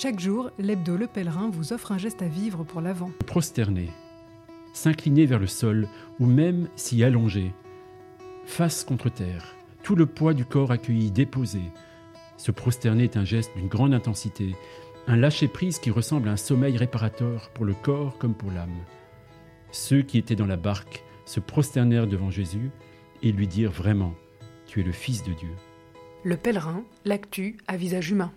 Chaque jour, l'hebdo Le Pèlerin vous offre un geste à vivre pour l'avant. Prosterner, s'incliner vers le sol ou même s'y allonger, face contre terre, tout le poids du corps accueilli déposé. Se prosterner est un geste d'une grande intensité, un lâcher-prise qui ressemble à un sommeil réparateur pour le corps comme pour l'âme. Ceux qui étaient dans la barque se prosternèrent devant Jésus et lui dirent vraiment, Tu es le Fils de Dieu. Le pèlerin, l'actu à visage humain.